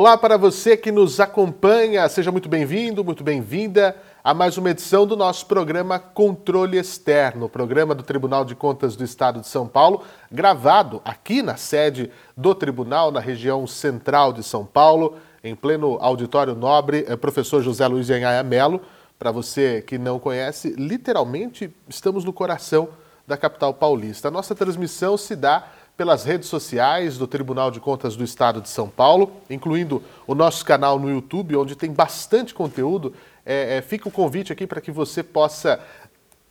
Olá para você que nos acompanha, seja muito bem-vindo, muito bem-vinda a mais uma edição do nosso programa Controle Externo, programa do Tribunal de Contas do Estado de São Paulo, gravado aqui na sede do Tribunal, na região central de São Paulo, em pleno auditório nobre, é professor José Luiz Enhaia Melo. Para você que não conhece, literalmente estamos no coração da capital paulista. A nossa transmissão se dá pelas redes sociais do Tribunal de Contas do Estado de São Paulo, incluindo o nosso canal no YouTube, onde tem bastante conteúdo. É, é, fica o convite aqui para que você possa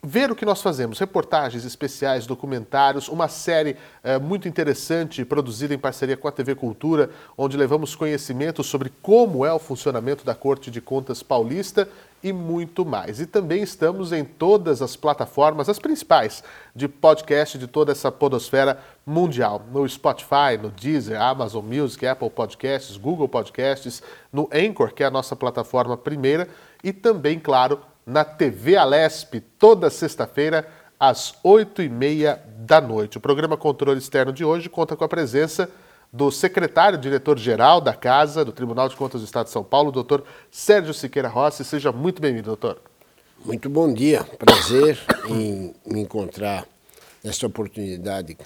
ver o que nós fazemos, reportagens especiais, documentários, uma série é, muito interessante produzida em parceria com a TV Cultura, onde levamos conhecimento sobre como é o funcionamento da Corte de Contas Paulista e muito mais. E também estamos em todas as plataformas, as principais, de podcast de toda essa podosfera mundial. No Spotify, no Deezer, Amazon Music, Apple Podcasts, Google Podcasts, no Anchor, que é a nossa plataforma primeira, e também, claro, na TV Alesp, toda sexta-feira, às oito e meia da noite. O programa Controle Externo de hoje conta com a presença do secretário diretor-geral da Casa, do Tribunal de Contas do Estado de São Paulo, doutor Sérgio Siqueira Rossi. Seja muito bem-vindo, doutor. Muito bom dia. Prazer em me encontrar nesta oportunidade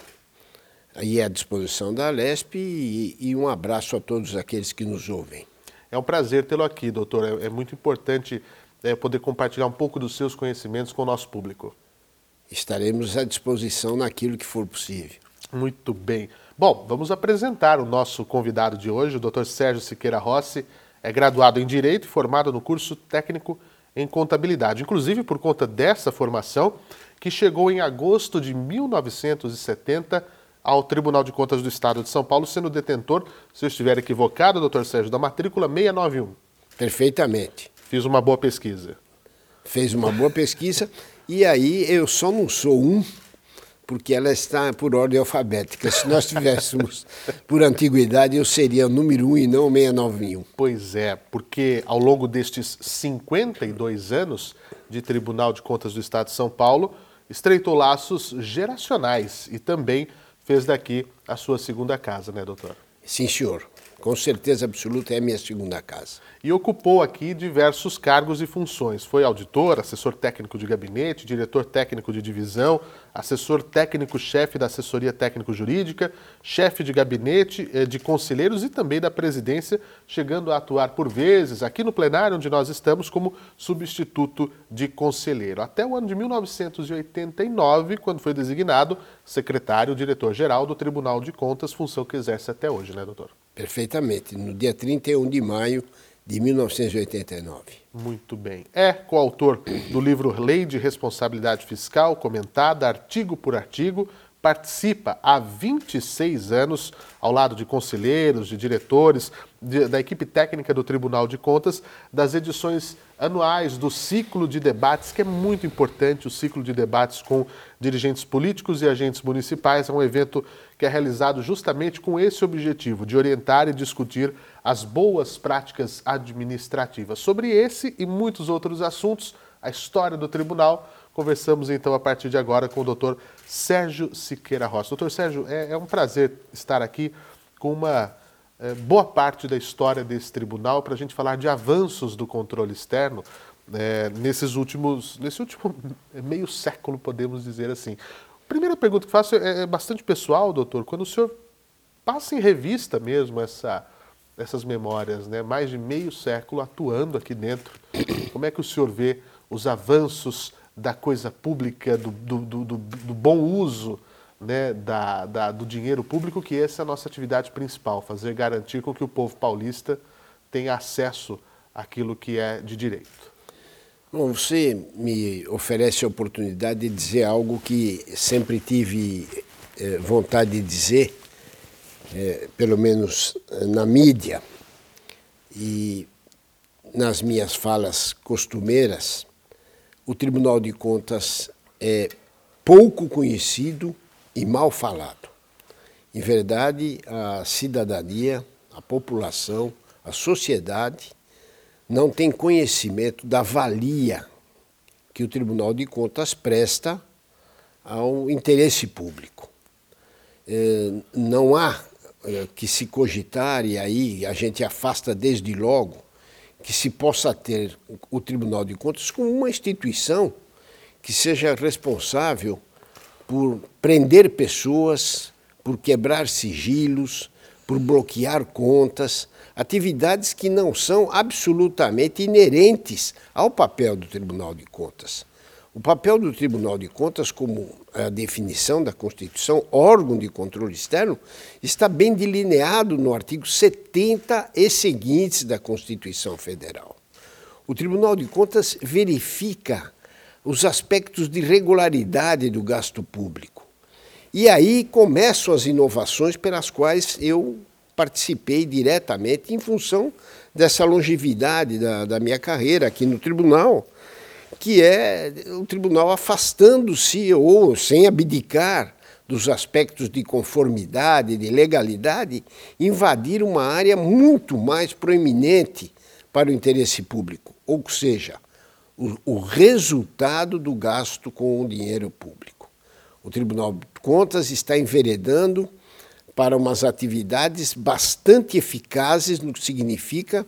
aí à disposição da Lesp e, e, um abraço a todos aqueles que nos ouvem. É um prazer tê-lo aqui, doutor. É, é muito importante é, poder compartilhar um pouco dos seus conhecimentos com o nosso público. Estaremos à disposição naquilo que for possível. Muito bem. Bom, vamos apresentar o nosso convidado de hoje, o Dr. Sérgio Siqueira Rossi. É graduado em Direito e formado no curso técnico em Contabilidade. Inclusive, por conta dessa formação, que chegou em agosto de 1970 ao Tribunal de Contas do Estado de São Paulo, sendo detentor, se eu estiver equivocado, doutor Sérgio, da matrícula 691. Perfeitamente. Fiz uma boa pesquisa. Fez uma boa pesquisa e aí eu só não sou um porque ela está por ordem alfabética. Se nós tivéssemos por antiguidade, eu seria o número 1 um e não o 691. Pois é, porque ao longo destes 52 anos de Tribunal de Contas do Estado de São Paulo, estreitou laços geracionais e também fez daqui a sua segunda casa, né, doutor? Sim, senhor. Com certeza absoluta é a minha segunda casa e ocupou aqui diversos cargos e funções. Foi auditor, assessor técnico de gabinete, diretor técnico de divisão, assessor técnico-chefe da assessoria técnico-jurídica, chefe de gabinete eh, de conselheiros e também da presidência, chegando a atuar por vezes aqui no plenário onde nós estamos como substituto de conselheiro. Até o ano de 1989, quando foi designado secretário diretor-geral do Tribunal de Contas, função que exerce até hoje, né, doutor? Perfeitamente. No dia 31 de maio de 1989. Muito bem. É coautor do livro Lei de Responsabilidade Fiscal, comentada artigo por artigo, participa há 26 anos, ao lado de conselheiros, de diretores, de, da equipe técnica do Tribunal de Contas, das edições anuais do ciclo de debates, que é muito importante, o ciclo de debates com dirigentes políticos e agentes municipais. É um evento que é realizado justamente com esse objetivo, de orientar e discutir as boas práticas administrativas. Sobre esse e muitos outros assuntos, a história do tribunal, conversamos então a partir de agora com o doutor Sérgio Siqueira Rossi. Doutor Sérgio, é, é um prazer estar aqui com uma é, boa parte da história desse tribunal para a gente falar de avanços do controle externo é, nesses últimos, nesse último meio século, podemos dizer assim. A primeira pergunta que faço é, é bastante pessoal, doutor. Quando o senhor passa em revista mesmo essa essas memórias, né? mais de meio século atuando aqui dentro. Como é que o senhor vê os avanços da coisa pública, do, do, do, do bom uso né, da, da, do dinheiro público, que essa é a nossa atividade principal, fazer garantir com que o povo paulista tenha acesso àquilo que é de direito. Bom, você me oferece a oportunidade de dizer algo que sempre tive eh, vontade de dizer, é, pelo menos eh, na mídia e nas minhas falas costumeiras, o Tribunal de Contas é pouco conhecido e mal falado. Em verdade, a cidadania, a população, a sociedade não tem conhecimento da valia que o Tribunal de Contas presta ao interesse público. É, não há eh, que se cogitar, e aí a gente afasta desde logo, que se possa ter o Tribunal de Contas como uma instituição que seja responsável por prender pessoas, por quebrar sigilos, por bloquear contas, atividades que não são absolutamente inerentes ao papel do Tribunal de Contas. O papel do Tribunal de Contas, como a definição da Constituição, órgão de controle externo, está bem delineado no artigo 70 e seguintes da Constituição Federal. O Tribunal de Contas verifica os aspectos de regularidade do gasto público. E aí começam as inovações pelas quais eu participei diretamente em função dessa longevidade da, da minha carreira aqui no tribunal, que é o tribunal afastando-se ou sem abdicar dos aspectos de conformidade, de legalidade, invadir uma área muito mais proeminente para o interesse público, ou seja, o, o resultado do gasto com o dinheiro público. O Tribunal de Contas está enveredando para umas atividades bastante eficazes no que significa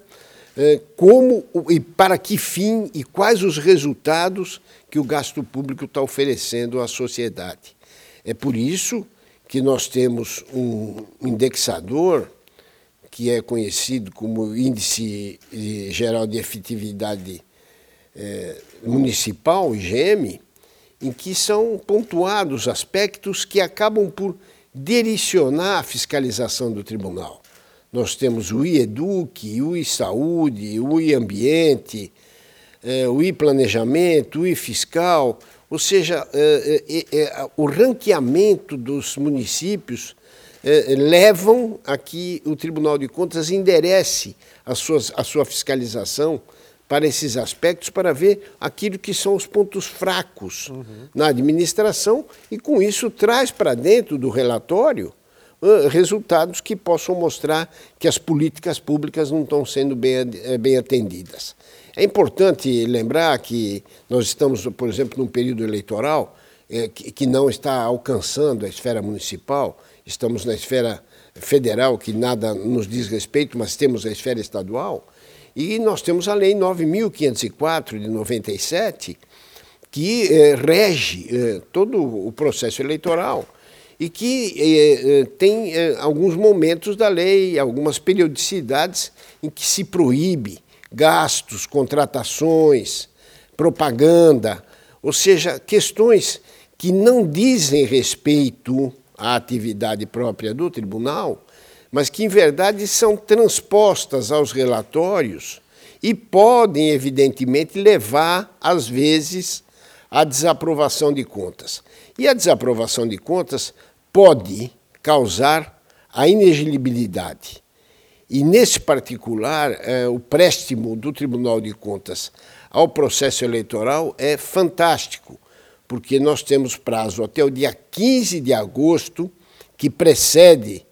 eh, como e para que fim e quais os resultados que o gasto público está oferecendo à sociedade. É por isso que nós temos um indexador que é conhecido como Índice eh, Geral de Efetividade eh, Municipal, IGM, em que são pontuados aspectos que acabam por direcionar a fiscalização do tribunal. Nós temos o IEDUC, o I-Saúde, o I-Ambiente, eh, o I-Planejamento, o I-Fiscal, ou seja, eh, eh, o ranqueamento dos municípios levam a que o Tribunal de Contas enderece a, suas, a sua fiscalização para esses aspectos, para ver aquilo que são os pontos fracos uhum. na administração e, com isso, traz para dentro do relatório resultados que possam mostrar que as políticas públicas não estão sendo bem, eh, bem atendidas. É importante lembrar que nós estamos, por exemplo, num período eleitoral eh, que, que não está alcançando a esfera municipal, estamos na esfera federal, que nada nos diz respeito, mas temos a esfera estadual. E nós temos a Lei 9.504 de 97, que eh, rege eh, todo o processo eleitoral e que eh, eh tem eh, alguns momentos da lei, algumas periodicidades em que se proíbe gastos, contratações, propaganda, ou seja, questões que não dizem respeito à atividade própria do tribunal, mas que, em verdade, são transpostas aos relatórios e podem, evidentemente, levar, às vezes, à desaprovação de contas. E a desaprovação de contas pode causar a inelegibilidade. E, nesse particular, é, o préstimo do Tribunal de Contas ao processo eleitoral é fantástico, porque nós temos prazo até o dia 15 de agosto, que precede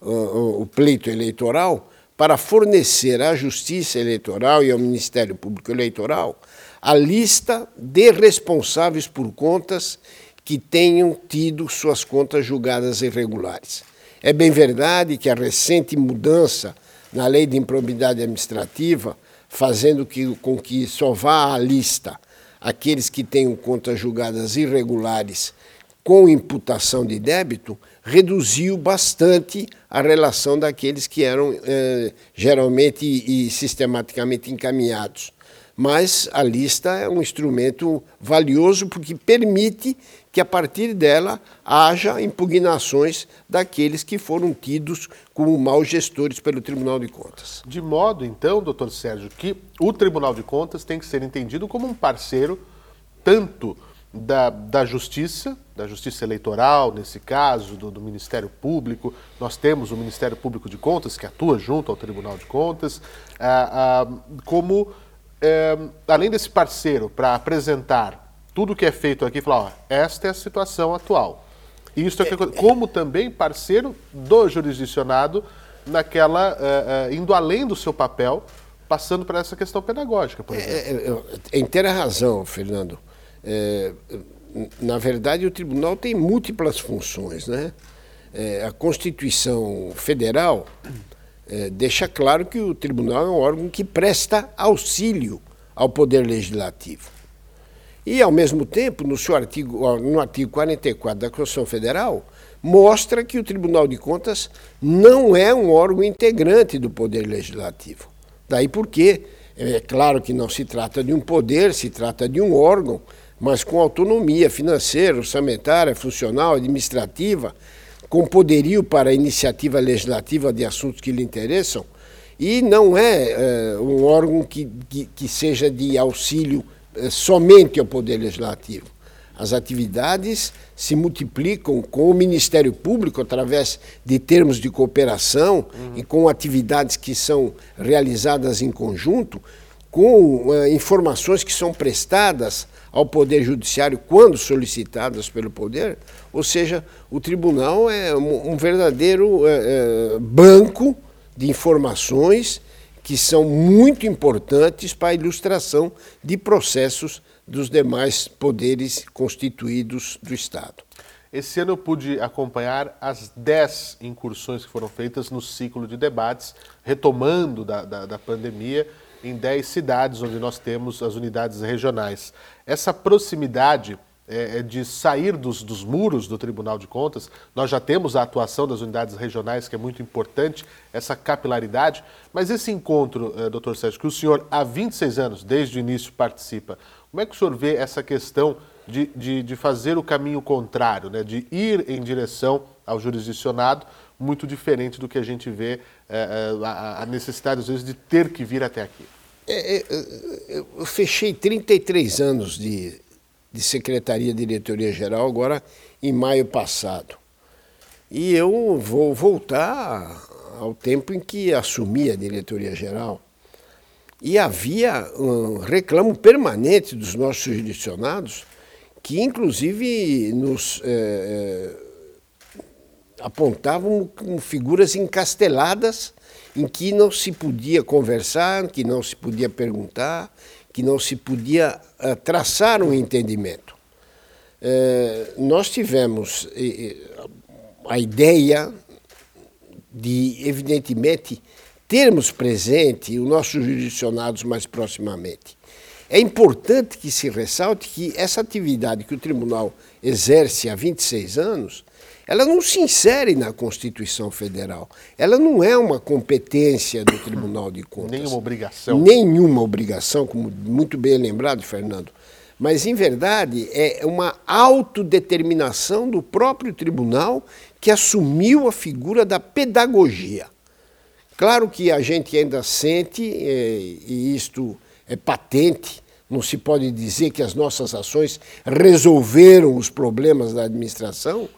o, pleito eleitoral para fornecer à Justiça Eleitoral e ao Ministério Público Eleitoral a lista de responsáveis por contas que tenham tido suas contas julgadas irregulares. É bem verdade que a recente mudança na lei de improbidade administrativa, fazendo com que só vá à lista aqueles que tenham contas julgadas irregulares com imputação de débito, reduziu bastante a relação daqueles que eram eh, geralmente e sistematicamente encaminhados. Mas a lista é um instrumento valioso porque permite que a partir dela haja impugnações daqueles que foram tidos como maus gestores pelo Tribunal de Contas. De modo, então, doutor Sérgio, que o Tribunal de Contas tem que ser entendido como um parceiro tanto da, da Justiça, da Justiça Eleitoral, nesse caso, do, do, Ministério Público. Nós temos o Ministério Público de Contas, que atua junto ao Tribunal de Contas, ah, ah, como, eh, além desse parceiro, para apresentar tudo que é feito aqui, falar, ó, esta é a situação atual. Isso é, que, como também parceiro do jurisdicionado naquela, uh, uh, indo além do seu papel, passando para essa questão pedagógica, por exemplo. É, é, é, é inteira razão, Fernando. É, na verdade, o tribunal tem múltiplas funções, né? é, a Constituição Federal é, deixa claro que o tribunal é um órgão que presta auxílio ao Poder Legislativo. E, ao mesmo tempo, no, seu artigo, no artigo 44 da Constituição Federal, mostra que o Tribunal de Contas não é um órgão integrante do Poder Legislativo. Daí porque, é claro que não se trata de um poder, se trata de um órgão, mas com autonomia financeira, orçamentária, funcional, administrativa, com poderio para iniciativa legislativa de assuntos que lhe interessam, e não é, é um órgão que, que, que, seja de auxílio é, somente ao Poder Legislativo. As atividades se multiplicam com o Ministério Público através de termos de cooperação uhum. e com atividades que são realizadas em conjunto, com uh, informações que são prestadas ao Poder Judiciário quando solicitadas pelo Poder, ou seja, o tribunal é um, um verdadeiro uh, banco de informações que são muito importantes para a ilustração de processos dos demais poderes constituídos do Estado. Esse ano eu pude acompanhar as 10 incursões que foram feitas no ciclo de debates, retomando da, da, da pandemia, em 10 cidades onde nós temos as unidades regionais. Essa proximidade é, é, de sair dos, dos, muros do Tribunal de Contas. Nós já temos a atuação das unidades regionais, que é muito importante, essa capilaridade. Mas esse encontro, é, doutor Sérgio, que o senhor há 26 anos, desde o início, participa, como é que o senhor vê essa questão de, de, de fazer o caminho contrário, né, de ir em direção ao jurisdicionado, muito diferente do que a gente vê é, é a, a necessidade, às vezes, de ter que vir até aqui? É, é eu fechei 33 anos de de Secretaria Diretoria Geral agora em maio passado. E eu vou voltar ao tempo em que assumi a diretoria geral. E havia um reclamo permanente dos nossos jurisdicionados, que inclusive nos é, apontavam como figuras encasteladas em que não se podia conversar, que não se podia perguntar, que não se podia uh, traçar um entendimento. Uh, nós tivemos uh, a ideia de, evidentemente, termos presente os nossos jurisdicionados mais proximamente. É importante que se ressalte que essa atividade que o tribunal exerce há 26 anos ela não se insere na Constituição Federal. Ela não é uma competência do Tribunal de Contas. Nenhuma obrigação. Nenhuma obrigação, como muito bem lembrado, Fernando. Mas, em verdade, é uma autodeterminação do próprio tribunal que assumiu a figura da pedagogia. Claro que a gente ainda sente, é, e isto é patente, não se pode dizer que as nossas ações resolveram os problemas da administração,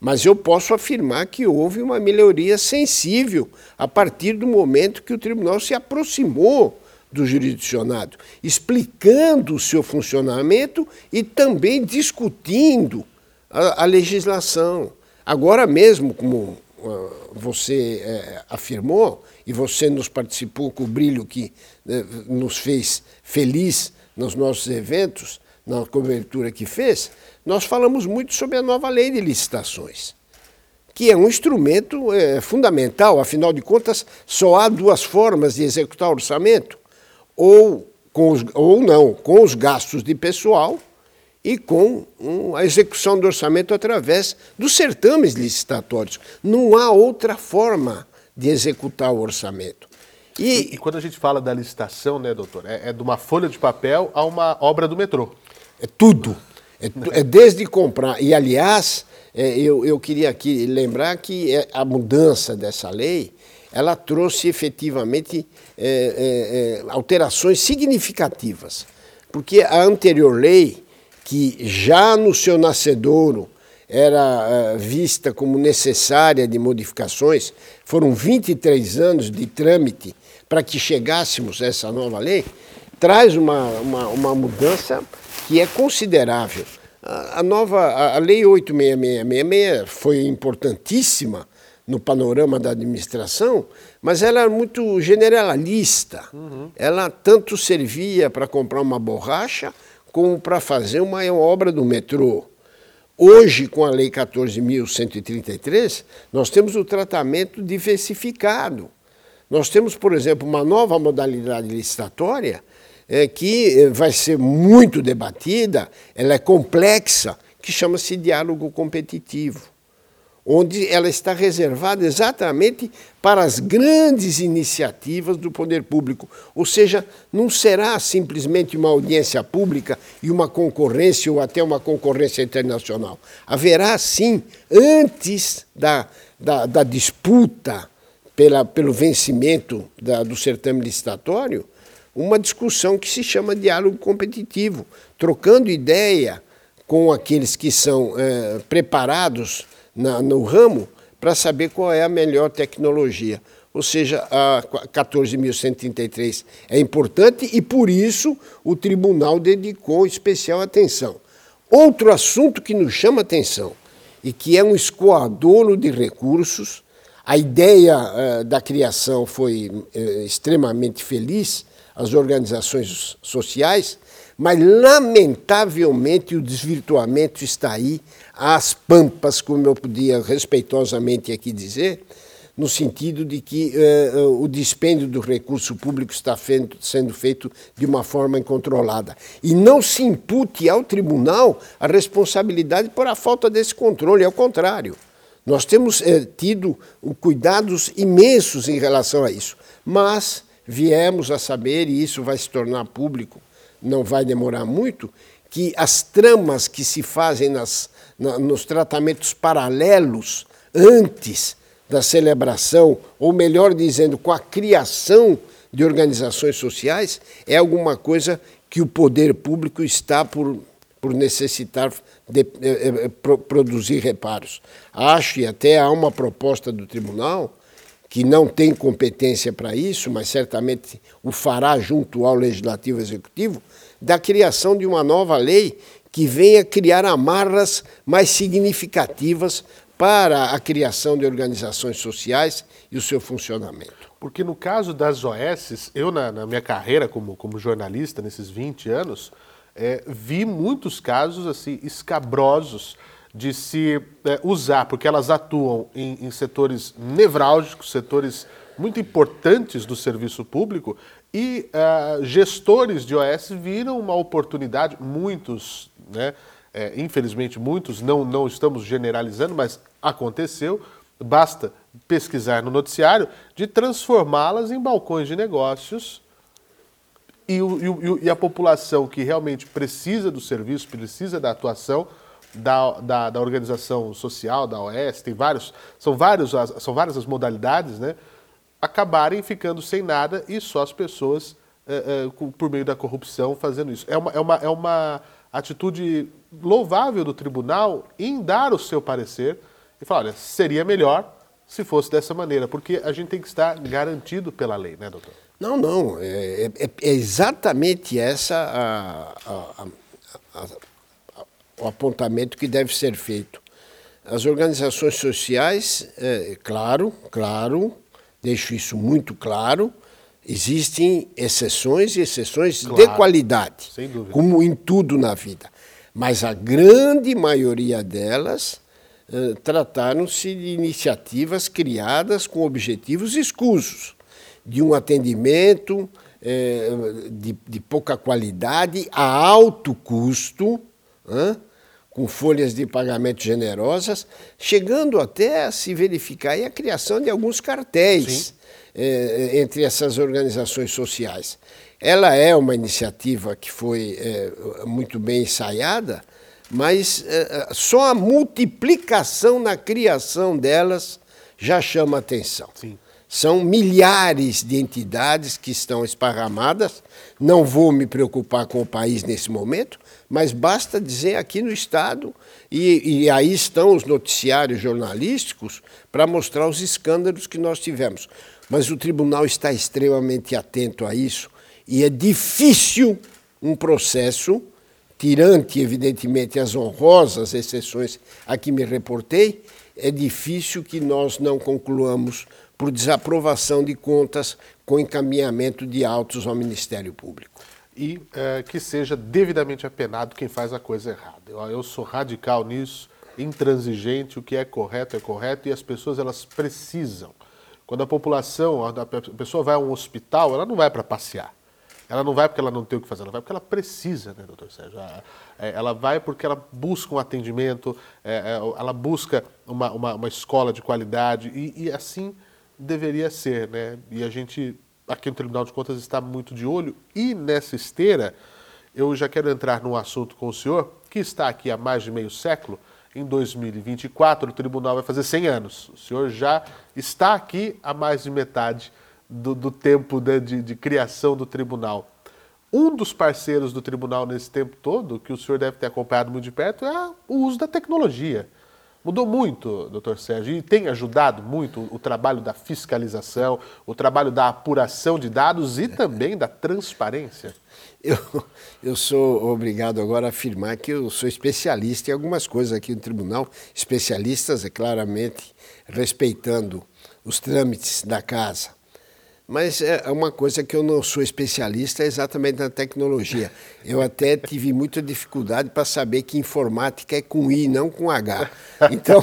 mas eu posso afirmar que houve uma melhoria sensível a partir do momento que o tribunal se aproximou do jurisdicionado, explicando o seu funcionamento e também discutindo a, a legislação. Agora mesmo, como uh, você uh, afirmou, e você nos participou com o brilho que uh, nos fez feliz nos nossos eventos, na cobertura que fez, nós falamos muito sobre a nova lei de licitações, que é um instrumento é, fundamental, afinal de contas, só há duas formas de executar orçamento, ou, com os, ou não, com os gastos de pessoal e com um, a execução do orçamento através dos certames licitatórios. Não há outra forma de executar o orçamento. E, e, quando a gente fala da licitação, né, doutor, é, é de uma folha de papel a uma obra do metrô. É tudo. É, é desde comprar. E, aliás, é, eu, eu queria aqui lembrar que é, a mudança dessa lei ela trouxe efetivamente é, é, é, alterações significativas. Porque a anterior lei, que já no seu nascedouro era vista como necessária de modificações, foram 23 anos de trâmite para que chegássemos a essa nova lei, traz uma, uma, uma mudança que é considerável. A, nova, a, Lei 86666 foi importantíssima no panorama da administração, mas ela era muito generalista. Uhum. Ela tanto servia para comprar uma borracha como para fazer uma obra do metrô. Hoje, com a Lei 14.133, nós temos o tratamento diversificado. Nós temos, por exemplo, uma nova modalidade licitatória é, que eh, vai ser muito debatida, ela é complexa, que chama-se diálogo competitivo onde ela está reservada exatamente para as grandes iniciativas do poder público. Ou seja, não será simplesmente uma audiência pública e uma concorrência ou até uma concorrência internacional. Haverá, sim, antes da, da, da disputa pela, pelo vencimento da, do certame licitatório, uma discussão que se chama diálogo competitivo, trocando ideia com aqueles que são é, preparados na, no ramo para saber qual é a melhor tecnologia. Ou seja, a 14.133 é importante e, por isso, o tribunal dedicou especial atenção. Outro assunto que nos chama atenção e que é um escoadouro de recursos, a ideia uh, da criação foi uh, extremamente feliz, as organizações sociais, mas, lamentavelmente, o desvirtuamento está aí às pampas, como eu podia respeitosamente aqui dizer, no sentido de que uh, o dispêndio do recurso público está feito, sendo feito de uma forma incontrolada. E não se impute ao tribunal a responsabilidade por a falta desse controle, ao contrário. Nós temos uh, tido cuidados imensos em relação a isso, mas viemos a saber, e isso vai se tornar público não vai demorar muito, que as tramas que se fazem nas, na, nos tratamentos paralelos antes da celebração, ou melhor dizendo, com a criação de organizações sociais, é alguma coisa que o poder público está por, por necessitar de, eh, pro, produzir reparos. Acho, e até há uma proposta do tribunal, que não tem competência para isso, mas certamente o fará junto ao Legislativo Executivo, da criação de uma nova lei que venha criar amarras mais significativas para a criação de organizações sociais e o seu funcionamento. Porque no caso das OS, eu na, na minha carreira como, como jornalista, nesses 20 anos, é, vi muitos casos assim escabrosos de se é, usar, porque elas atuam em, em, setores nevrálgicos, setores muito importantes do serviço público, e uh, gestores de OS viram uma oportunidade, muitos, né, é, infelizmente muitos, não, não estamos generalizando, mas aconteceu, basta pesquisar no noticiário, de transformá-las em balcões de negócios e, o, e, a população que realmente precisa do serviço, precisa da atuação, da, da, da, organização social, da OS, tem vários, são, vários, são várias as modalidades, né? Acabarem ficando sem nada e só as pessoas, é, é, por meio da corrupção, fazendo isso. É uma, é, uma, é uma atitude louvável do tribunal em dar o seu parecer e falar: olha, seria melhor se fosse dessa maneira, porque a gente tem que estar garantido pela lei, né, doutor? Não, não. É, é, é exatamente essa a, a, a, o apontamento que deve ser feito. As organizações sociais, é, claro, claro, deixo isso muito claro, existem exceções e exceções claro, de qualidade, como em tudo na vida. Mas a grande maioria delas eh, trataram-se de iniciativas criadas com objetivos escusos, de um atendimento eh, de, de, pouca qualidade, a alto custo, com folhas de pagamento generosas, chegando até a se verificar a criação de alguns cartéis eh, entre essas organizações sociais. Ela é uma iniciativa que foi eh, muito bem ensaiada, mas eh, só a multiplicação na criação delas já chama atenção. Sim. São milhares de entidades que estão esparramadas. Não vou me preocupar com o país nesse momento, mas basta dizer aqui no Estado, e, e aí estão os noticiários jornalísticos para mostrar os escândalos que nós tivemos. Mas o tribunal está extremamente atento a isso e é difícil um processo, tirante, evidentemente, as honrosas exceções a que me reportei, é difícil que nós não concluamos por desaprovação de contas com encaminhamento de autos ao Ministério Público. E é, que seja devidamente apenado quem faz a coisa errada. Eu, eu sou radical nisso. intransigente, o que é correto é correto e as pessoas elas precisam. Quando a população, a pessoa vai a um hospital, ela não vai para passear. Ela não vai porque ela não tem o que fazer, ela vai porque ela precisa, né, doutor Sérgio? É, ela vai porque ela busca um atendimento, é, é, ela busca uma, uma, uma escola de qualidade e, e, assim deveria ser, né? E a gente, aqui no Tribunal de Contas, está muito de olho e nessa esteira, eu já quero entrar num assunto com o senhor, que está aqui há mais de meio século, em 2024 o tribunal vai fazer 100 anos. O senhor já está aqui há mais de metade do, do tempo de, de, de criação do tribunal. Um dos parceiros do tribunal nesse tempo todo, que o senhor deve ter acompanhado muito de perto, é o uso da tecnologia. Mudou muito, doutor Sérgio, e tem ajudado muito o trabalho da fiscalização, o trabalho da apuração de dados e também da transparência. Eu, eu sou obrigado agora a afirmar que eu sou especialista em algumas coisas aqui no tribunal, especialistas, é claramente, respeitando os trâmites da casa. Mas é uma coisa que eu não sou especialista é exatamente na tecnologia. Eu até tive muita dificuldade para saber que informática é com I, não com H. Então,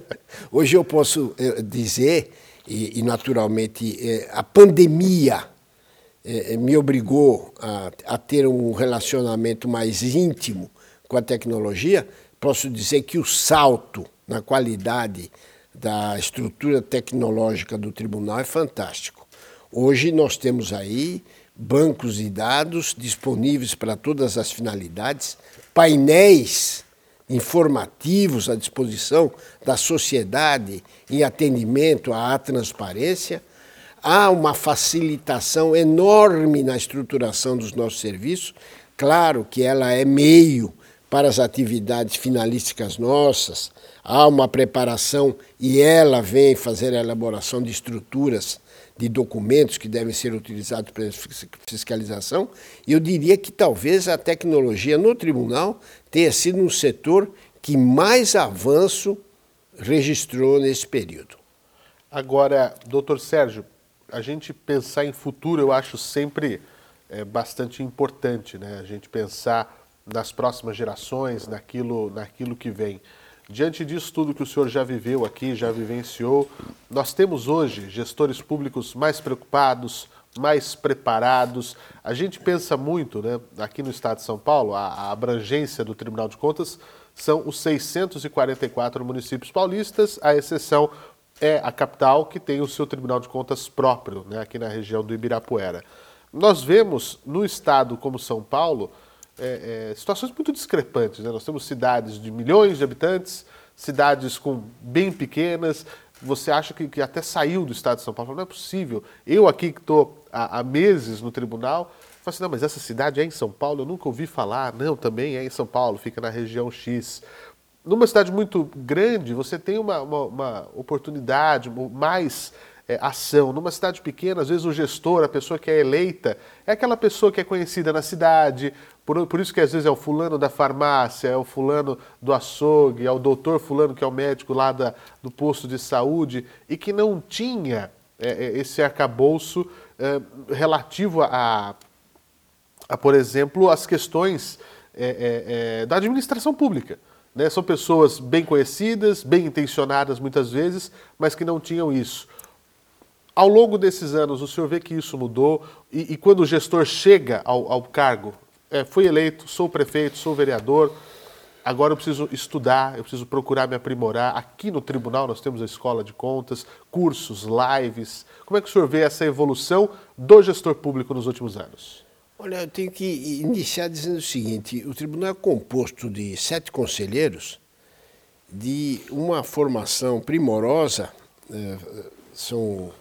hoje eu posso eh, dizer, e, naturalmente eh, a pandemia eh, me obrigou a ter um relacionamento mais íntimo com a tecnologia, posso dizer que o salto na qualidade da estrutura tecnológica do tribunal é fantástico. Hoje nós temos aí bancos de dados disponíveis para todas as finalidades, painéis informativos à disposição da sociedade em atendimento à transparência. Há uma facilitação enorme na estruturação dos nossos serviços. Claro que ela é meio para as atividades finalísticas nossas, há uma preparação e ela vem fazer a elaboração de estruturas de documentos que devem ser utilizados para fiscalização, eu diria que talvez a tecnologia no tribunal tenha sido um setor que mais avanço registrou nesse período. Agora, doutor Sérgio, a gente pensar em futuro eu acho sempre é, bastante importante, né? A gente pensar nas próximas gerações, naquilo, naquilo que vem. Diante disso tudo que o senhor já viveu aqui, já vivenciou, nós temos hoje gestores públicos mais preocupados, mais preparados. A gente pensa muito, né, aqui no estado de São Paulo, a, a abrangência do Tribunal de Contas são os 644 municípios paulistas, a exceção é a capital, que tem o seu Tribunal de Contas próprio, né, aqui na região do Ibirapuera. Nós vemos no estado como São Paulo é, é, situações muito discrepantes. Né? Nós temos cidades de milhões de habitantes, cidades com bem pequenas. Você acha que, que até saiu do estado de São Paulo? Não é possível. Eu aqui que estou há, há, meses no tribunal, falo assim, não, mas essa cidade é em São Paulo? Eu nunca ouvi falar. Não, também é em São Paulo, fica na região X. Numa cidade muito grande, você tem uma, uma, uma oportunidade mais é, ação. Numa cidade pequena, às vezes o gestor, a pessoa que é eleita, é aquela pessoa que é conhecida na cidade, por, por isso que às vezes é o fulano da farmácia, é o fulano do açougue, é o doutor fulano que é o médico lá da, do posto de saúde e que não tinha é, é esse arcabouço é, relativo a, a, por exemplo, as questões é, é, da administração pública. Né? São pessoas bem conhecidas, bem intencionadas muitas vezes, mas que não tinham isso. Ao longo desses anos, o senhor vê que isso mudou e, e quando o gestor chega ao, ao cargo, é, fui eleito, sou prefeito, sou vereador, agora eu preciso estudar, eu preciso procurar me aprimorar. Aqui no tribunal nós temos a escola de contas, cursos, lives. Como é que o senhor vê essa evolução do gestor público nos últimos anos? Olha, eu tenho que iniciar dizendo o seguinte: o tribunal é composto de sete conselheiros de uma formação primorosa, é, são,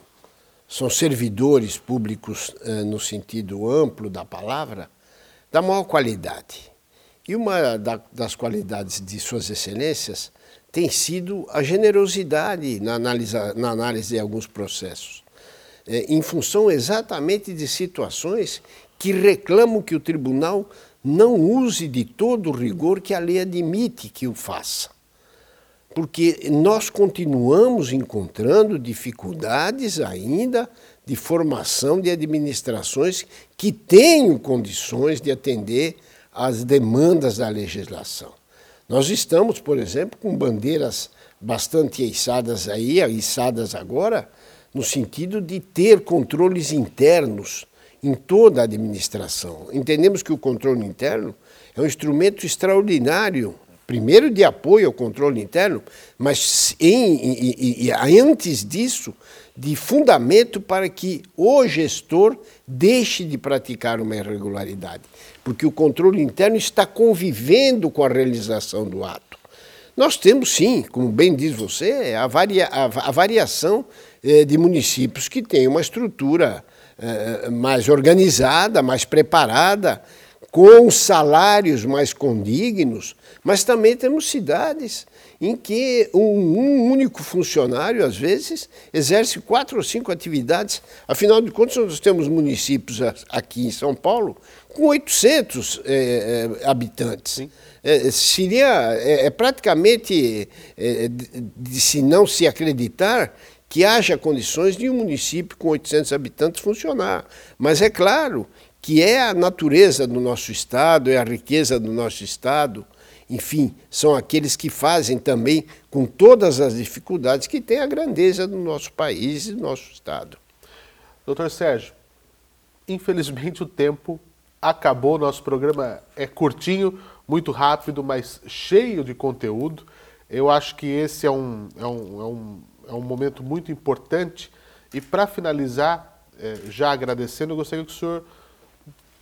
são servidores públicos é, no sentido amplo da palavra, da maior qualidade. E uma das qualidades de Suas Excelências tem sido a generosidade na análise, na análise de alguns processos, é, em função exatamente de situações que reclamam que o tribunal não use de todo o rigor que a lei admite que o faça. Porque nós continuamos encontrando dificuldades ainda de formação de administrações que tenham condições de atender às demandas da legislação. Nós estamos, por exemplo, com bandeiras bastante içadas aí, içadas agora, no sentido de ter controles internos em toda a administração. Entendemos que o controle interno é um instrumento extraordinário, primeiro de apoio ao controle interno, mas em, antes disso, de fundamento para que o gestor deixe de praticar uma irregularidade, porque o controle interno está convivendo com a realização do ato. Nós temos sim, como bem diz você, a, varia, a, a variação eh, de municípios que têm uma estrutura eh, mais organizada, mais preparada, com salários mais condignos, mas também temos cidades em que um, um, único funcionário, às vezes, exerce quatro ou cinco atividades. Afinal de contas, nós temos municípios aqui em São Paulo com 800 eh, habitantes. É, seria é, é praticamente é, de, se não se acreditar que haja condições de um município com 800 habitantes funcionar. Mas é claro que é a natureza do nosso Estado, é a riqueza do nosso Estado, enfim, são aqueles que fazem também, com todas as dificuldades, que tem a grandeza do nosso país e do nosso Estado. Doutor Sérgio, infelizmente o tempo acabou, nosso programa é curtinho, muito rápido, mas cheio de conteúdo. Eu acho que esse é um, é um, é um é um momento muito importante. E para finalizar, é, já agradecendo, eu gostaria que o senhor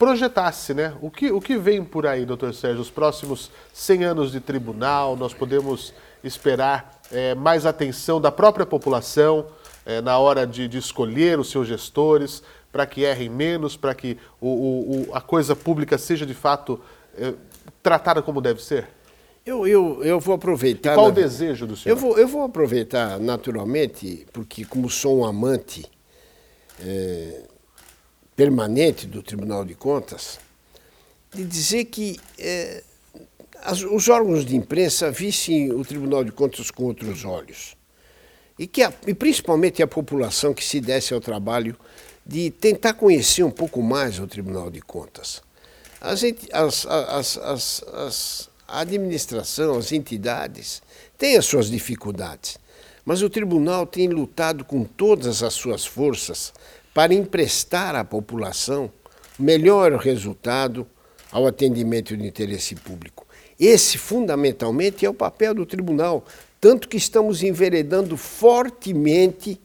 projetasse, né? O que, o que vem por aí, doutor Sérgio? Os próximos 100 anos de tribunal, nós podemos esperar é, mais atenção da própria população é, na hora de, de, escolher os seus gestores, para que errem menos, para que o, o, a coisa pública seja de fato é, tratada como deve ser? Eu, eu, eu vou aproveitar. E qual na... o desejo do senhor? Eu vou, eu vou aproveitar naturalmente, porque, como sou um amante é, permanente do Tribunal de Contas, de dizer que é, as, os órgãos de imprensa vissem o Tribunal de Contas com outros olhos. E, que a, e principalmente a população que se desse ao trabalho de tentar conhecer um pouco mais o Tribunal de Contas. As, as, as, as, as a administração, as entidades têm as suas dificuldades, mas o tribunal tem lutado com todas as suas forças para emprestar à população melhor resultado ao atendimento de interesse público. Esse, fundamentalmente, é o papel do tribunal, tanto que estamos enveredando fortemente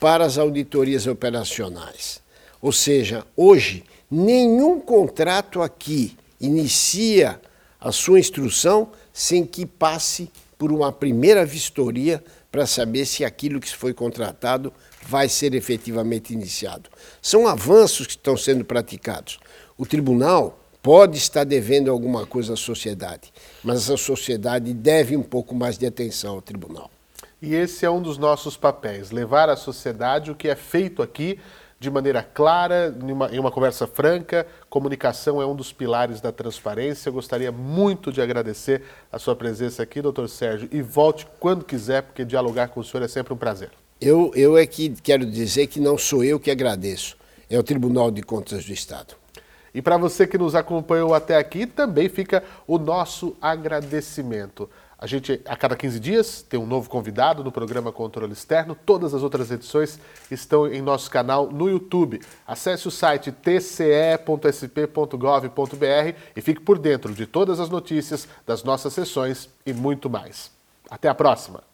para as auditorias operacionais. Ou seja, hoje, nenhum contrato aqui inicia a sua instrução sem que passe por uma primeira vistoria para saber se aquilo que foi contratado vai ser efetivamente iniciado. São avanços que estão sendo praticados. O tribunal pode estar devendo alguma coisa à sociedade, mas a sociedade deve um pouco mais de atenção ao tribunal. E esse é um dos nossos papéis, levar à sociedade o que é feito aqui de maneira clara, em uma, em uma, conversa franca. Comunicação é um dos pilares da transparência. Eu gostaria muito de agradecer a sua presença aqui, doutor Sérgio, e volte quando quiser, porque dialogar com o senhor é sempre um prazer. Eu, eu é que quero dizer que não sou eu que agradeço, é o Tribunal de Contas do Estado. E para você que nos acompanhou até aqui, também fica o nosso agradecimento. A gente, a cada 15 dias, tem um novo convidado no programa Controle Externo. Todas as outras edições estão em nosso canal no YouTube. Acesse o site tce.sp.gov.br e fique por dentro de todas as notícias das nossas sessões e muito mais. Até a próxima!